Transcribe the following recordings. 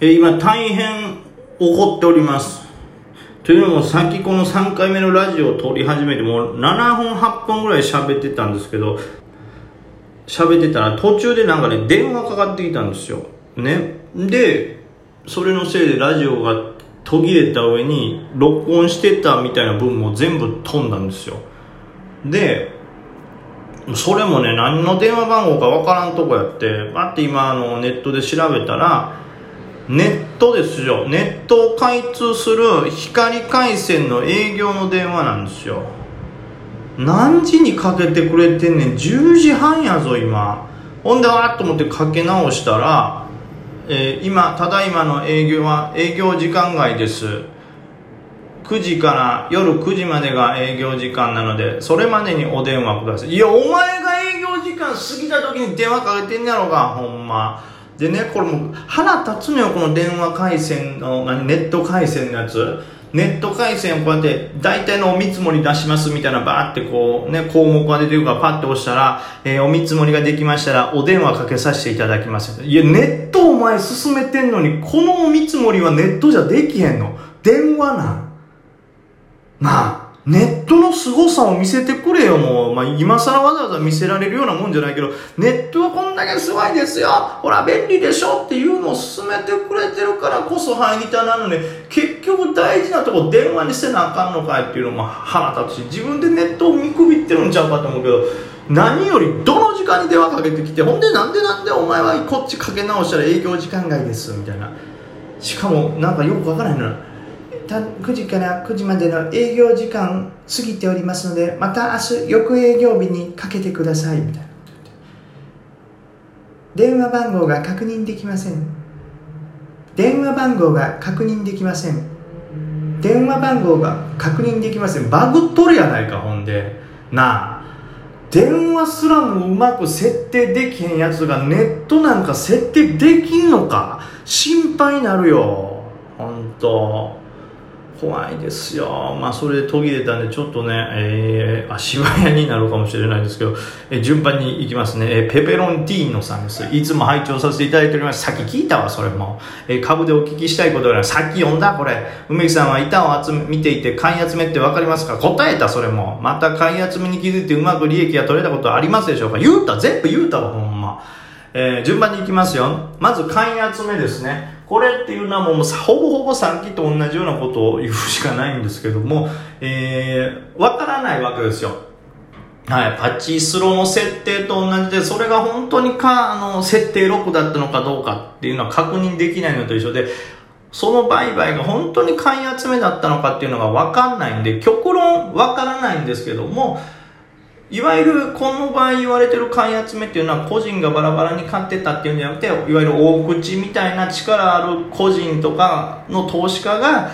え今大変怒っております。というのもさっきこの3回目のラジオを撮り始めてもう7本8本ぐらい喋ってたんですけど喋ってたら途中でなんかね電話かかってきたんですよ。ね。でそれのせいでラジオが途切れた上に録音してたみたいな分も全部飛んだんですよ。でそれもね何の電話番号かわからんとこやってパッて今あのネットで調べたらネットですよ。ネットを開通する光回線の営業の電話なんですよ。何時にかけてくれてんねん。10時半やぞ今。ほんでわーっと思ってかけ直したら、えー、今ただいまの営業は営業時間外です。9時から夜9時までが営業時間なのでそれまでにお電話ください。いやお前が営業時間過ぎた時に電話かけてんねやろがほんま。でねこれも腹立つのよこの電話回線の何ネット回線のやつ。ネット回線をこうやって大体のお見積もり出しますみたいなバーってこうね項目が出てるからパッて押したら、えー、お見積もりができましたらお電話かけさせていただきます。いやネットお前進めてんのにこのお見積もりはネットじゃできへんの。電話なん。なあネットの凄さを見せてくれよ、もう。まあ、今更わざわざ見せられるようなもんじゃないけど、ネットはこんだけすごいですよほら、便利でしょっていうのを進めてくれてるからこそ入りたなのに、結局大事なとこ電話にせなあかんのかいっていうのも腹立つし、自分でネットを見くびってるんちゃうかと思うけど、何よりどの時間に電話かけてきて、ほんでなんでなんでお前はこっちかけ直したら営業時間外です、みたいな。しかも、なんかよくわからないの9時から9時までの営業時間過ぎておりますのでまた明日翌営業日にかけてくださいみたいな。電話番号が確認できません。電話番号が確認できません。電話番号が確認できません。バグっとるやないかほんで。なあ。電話すらもうまく設定できへんやつがネットなんか設定できんのか。心配になるよ。本当怖いですよ。まあ、それで途切れたんで、ちょっとね、えー、足早になるかもしれないですけど、えー、順番に行きますね。えー、ペペロンティーノさんです。いつも拝聴させていただいております。さっき聞いたわ、それも。えー、株でお聞きしたいことがさっき読んだ、これ。梅木さんは板を集め、見ていて、買い集めってわかりますか？答えた、それも。また買い集めに気づいてうまく利益が取れたことはありますでしょうか？言うた、全部言うたわ、ほんま。えー、順番に行きますよ。まず買い集めですね。これっていうのはもうほぼほぼさっきと同じようなことを言うしかないんですけども、えー、わからないわけですよ。はい、パチスローの設定と同じで、それが本当にか、あの、設定6だったのかどうかっていうのは確認できないのと一緒で、その売買が本当に買い集めだったのかっていうのがわかんないんで、極論わからないんですけども、いわゆるこの場合言われてる買い集めっていうのは個人がバラバラに買ってたっていうんじゃなくていわゆる大口みたいな力ある個人とかの投資家が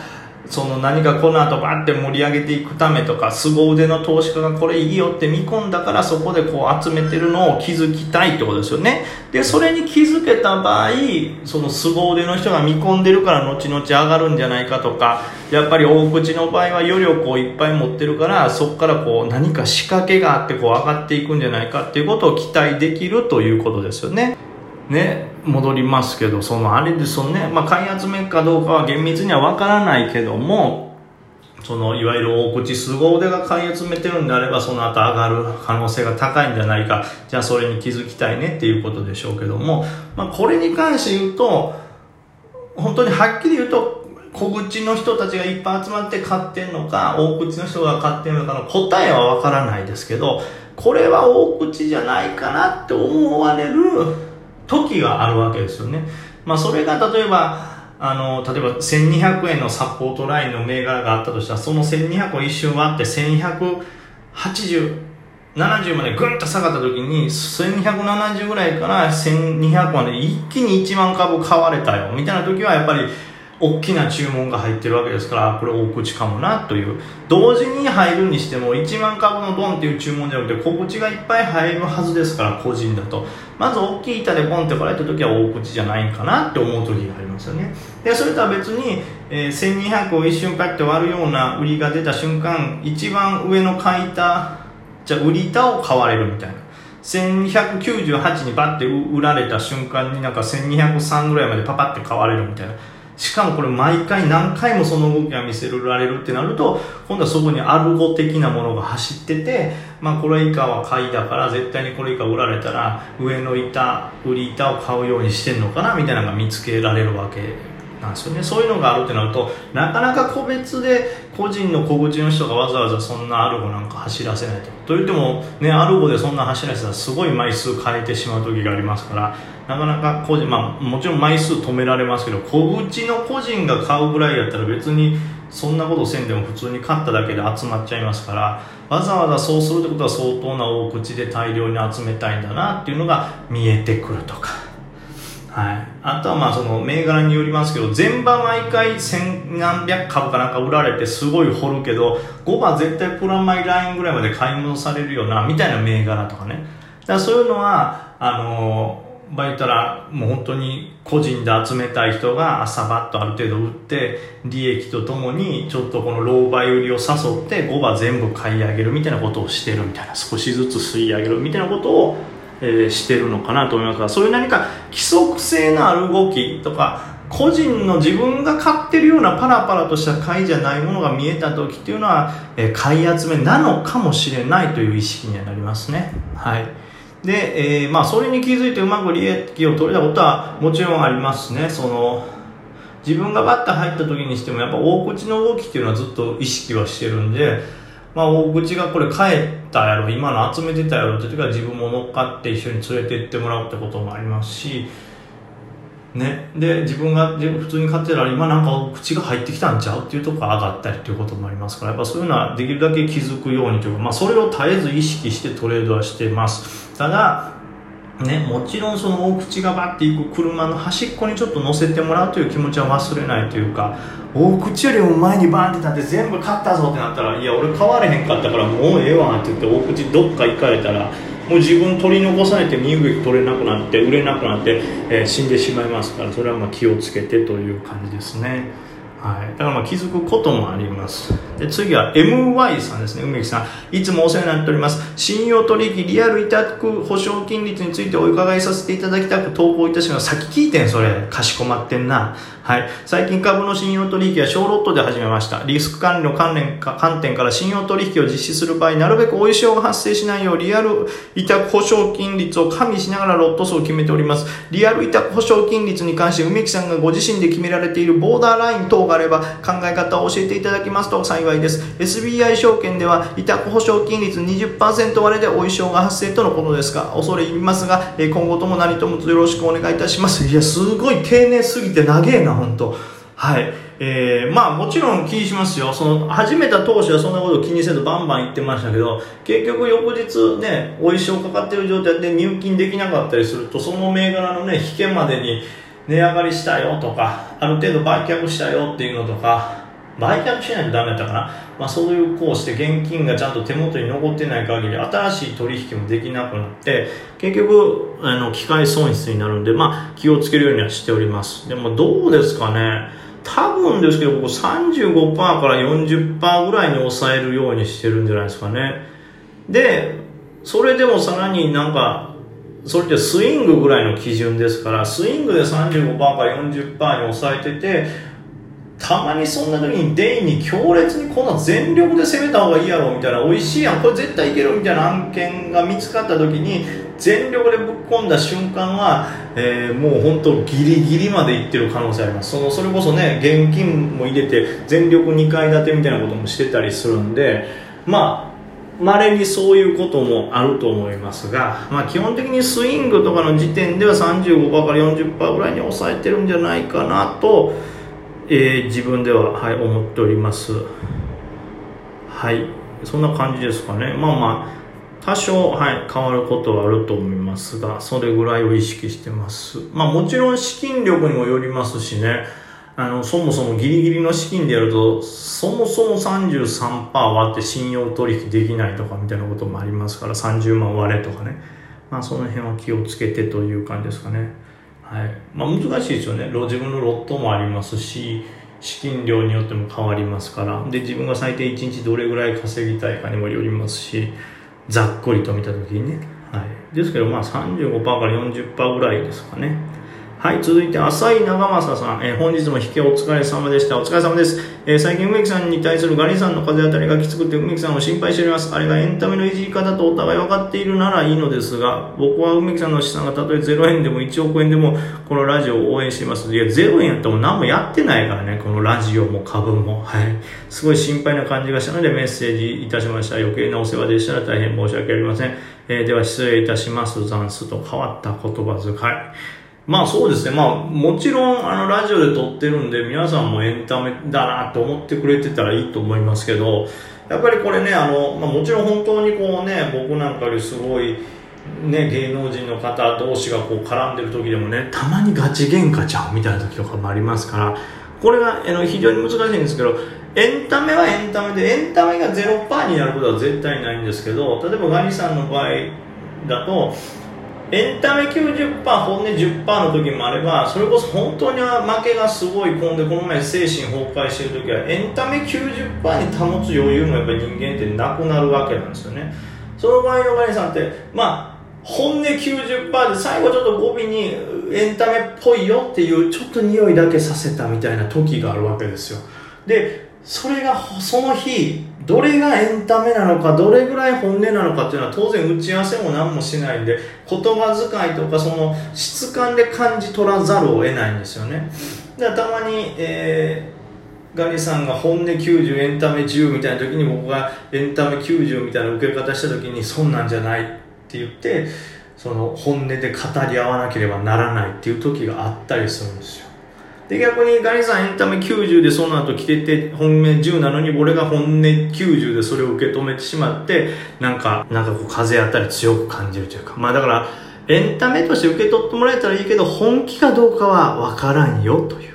その何かこの後バーって盛り上げていくためとか凄腕の投資家がこれいいよって見込んだからそこでこう集めてるのを気づきたいってことですよね。でそれに気づけた場合その凄腕の人が見込んでるから後々上がるんじゃないかとかやっぱり大口の場合は余力をいっぱい持ってるからそこからこう何か仕掛けがあってこう上がっていくんじゃないかっていうことを期待できるということですよね。ね、戻りますけど、そのあれですよね、まあ、買い集めかどうかは厳密にはわからないけども、そのいわゆる大口凄腕が買い集めてるんであればその後上がる可能性が高いんじゃないか。じゃあそれに気づきたいねっていうことでしょうけども、まあ、これに関して言うと本当にはっきり言うと小口の人たちがいっぱい集まって買ってんのか大口の人が買ってんのかの答えはわからないですけどこれは大口じゃないかなって思われる時があるわけですよね。まあ、それが例えば、あの、例えば1200円のサポートラインの銘柄があったとしたら、その1200を一瞬割って1180、70までぐんと下がった時に、1270ぐらいから1200まで一気に1万株買われたよ、みたいな時はやっぱり、大きな注文が入ってるわけですからこれ大口かもなという。同時に入るにしても1万株のドンっていう注文じゃなくて小口がいっぱい入るはずですから個人だと。まず大きい板でポンって来られた時は大口じゃないんかなって思う時がありますよね。でそれとは別に、えー、1200を一瞬パッて割るような売りが出た瞬間一番上の買い板じゃ売り板を買われるみたいな。1298にバッて売られた瞬間になんか1203ぐらいまでパパって買われるみたいな。しかもこれ毎回何回もその動きが見せられるってなると今度はそこにアルゴ的なものが走ってて、まあ、これ以下は買いだから絶対にこれ以下売られたら上の板売り板を買うようにしてんのかなみたいなのが見つけられるわけなんですよね。そういうのがあるってなるとなかなか個別で個人の小口の人がわざわざそんなアルゴなんか走らせないと。といってもねアルゴでそんな走らせたらすごい枚数変えてしまう時がありますからなかなか個人まあもちろん枚数止められますけど小口の個人が買うぐらいやったら別にそんなことせんでも普通に買っただけで集まっちゃいますからわざわざそうするってことは相当な大口で大量に集めたいんだなっていうのが見えてくるとか。はい、あとはまあその銘柄によりますけど全場毎回千何百株かなんか売られてすごい掘るけど5番絶対プラマイラインぐらいまで買い戻されるよなみたいな銘柄とかね。だからそういうのはあの場合言ったらもう本当に個人で集めたい人が朝バッとある程度売って利益とともにちょっとこの老媒売りを誘って5番全部買い上げるみたいなことをしてるみたいな少しずつ吸い上げるみたいなことをえー、してるのかなと思いますがそういう何か規則性のある動きとか個人の自分が買ってるようなパラパラとした買いじゃないものが見えた時っていうのは、えー、買い集めなのかもしれないという意識にはなりますね。はい。で、えー、まあそれに気づいてうまく利益を取れたことはもちろんありますしね。その、自分がバッター入った時にしてもやっぱ大口の動きっていうのはずっと意識はしてるんで、まあ、大口がこれ帰ったやろ今の集めてたやろって時は自分も乗っかって一緒に連れて行ってもらうってこともありますし、ね、で自分が普通に買ってたら今なんか口が入ってきたんちゃうっていうとこが上がったりっていうこともありますからやっぱそういうのはできるだけ気づくようにというか、まあ、それを絶えず意識してトレードはしてます。ただね、もちろんその大口がバッていく車の端っこにちょっと乗せてもらうという気持ちは忘れないというか大口よりも前にバーンって立って全部買ったぞってなったらいや俺買われへんかったからもうええわって言って大口どっか行かれたらもう自分取り残されて身動き取れなくなって売れなくなって、えー、死んでしまいますからそれはま気をつけてという感じですね。はい、だからまあ気づくこともあります。で次は MY さんですね。梅木さん。いつもお世話になっております。信用取引リアル委託保証金率についてお伺いさせていただきたく投稿いたします。さっき聞いてんそれ。かしこまってんな。はい。最近株の信用取引は小ロットで始めました。リスク管理の関連か観点から信用取引を実施する場合、なるべくお衣装が発生しないよう、リアル委託保証金率を加味しながらロット数を決めております。リアル委託保証金率に関して、梅木さんがご自身で決められているボーダーライン等があれば、考え方を教えていただきますと幸いです。SBI 証券では、委託保証金率20%割れでお衣装が発生とのことですが、恐れ入りますが、今後とも何ともよろしくお願いいたします。いや、すごい丁寧すぎて長えな。本当はい。えー、まあもちろん気にしますよ。その、始めた当初はそんなこと気にせずバンバン言ってましたけど、結局翌日ね、お衣装かかってる状態で入金できなかったりすると、その銘柄のね、引けまでに値上がりしたよとか、ある程度売却したよっていうのとか、売却しないとダメだったかな、まあ、そういうこうして現金がちゃんと手元に残ってない限り新しい取引もできなくなって結局あの機械損失になるんで、まあ、気をつけるようにはしております。でもどうですかね。多分ですけどここ35%から40%ぐらいに抑えるようにしてるんじゃないですかね。でそれでもさらになんかそれってスイングぐらいの基準ですからスイングで35%から40%に抑えててたまにそんな時にデイに強烈にこんな全力で攻めた方がいいやろみたいな美味しいやん。これ絶対いけるみたいな案件が見つかった時に全力でぶっ込んだ瞬間は、えー、もう本当ギリギリまでいってる可能性あります。そのそれこそね現金も入れて全力2階建てみたいなこともしてたりするんでまあ稀にそういうこともあると思いますが、まあ、基本的にスイングとかの時点では35%から40%ぐらいに抑えてるんじゃないかなとえー、自分では、はい、思っております。はい。そんな感じですかね。まあまあ多少、はい、変わることはあると思いますがそれぐらいを意識してます。まあもちろん資金力にもよりますしね。あのそもそもギリギリの資金でやるとそもそも33%割って信用取引できないとかみたいなこともありますから30万割れとかね。まあその辺は気をつけてという感じですかね。はい。まあ、難しいですよね。自分のロットもありますし資金量によっても変わりますから。で自分が最低1日どれぐらい稼ぎたいかにもよりますしざっくりと見た時にね、はい、ですけどまあ35%から40%ぐらいですかね。はい続いて浅井長政さん、えー、本日も引きお疲れ様でした。お疲れ様です、えー、最近梅木さんに対するガリさんの風当たりがきつくて梅木さんを心配しております。あれがエンタメのいじり方とお互い分かっているならいいのですが僕は梅木さんの資産がたとえ0円でも1億円でもこのラジオを応援しています。いや0円やっても何もやってないからねこのラジオも株も。はい。すごい心配な感じがしたのでメッセージいたしました。余計なお世話でしたら大変申し訳ありません、えー、では失礼いたします。残数と変わった言葉遣い。まあそうですね。まあもちろんあのラジオで撮ってるんで皆さんもエンタメだなと思ってくれてたらいいと思いますけど、やっぱりこれね、あの、まあ、もちろん本当にこうね、僕なんかよりすごいね、芸能人の方同士がこう絡んでる時でもね、たまにガチ喧嘩ちゃうみたいな時とかもありますから、これがあの非常に難しいんですけど、エンタメはエンタメで、エンタメが0%になることは絶対ないんですけど、例えばガニさんの場合だと、エンタメ90%本音10%の時もあればそれこそ本当に負けがすごい込んでこの前精神崩壊してる時はエンタメ90%に保つ余裕もやっぱり人間ってなくなるわけなんですよね。その場合のガニさんってまあ本音90%で最後ちょっと語尾にエンタメっぽいよっていうちょっと匂いだけさせたみたいな時があるわけですよ。でそれがその日どれがエンタメなのかどれぐらい本音なのかっていうのは当然打ち合わせも何もしないんで言葉遣いとかその質感で感じ取らざるを得ないんですよね。だからたまに、えー、ガリさんが本音90エンタメ10みたいな時に僕がエンタメ90みたいな受け方した時にそんなんじゃないって言ってその本音で語り合わなければならないっていう時があったりするんですよ。で逆にガリさんエンタメ90でその後来てて本命10なのに俺が本音90でそれを受け止めてしまってなんかなんかこう風当たり強く感じるというか。まあだからエンタメとして受け取ってもらえたらいいけど本気かどうかはわからんよという。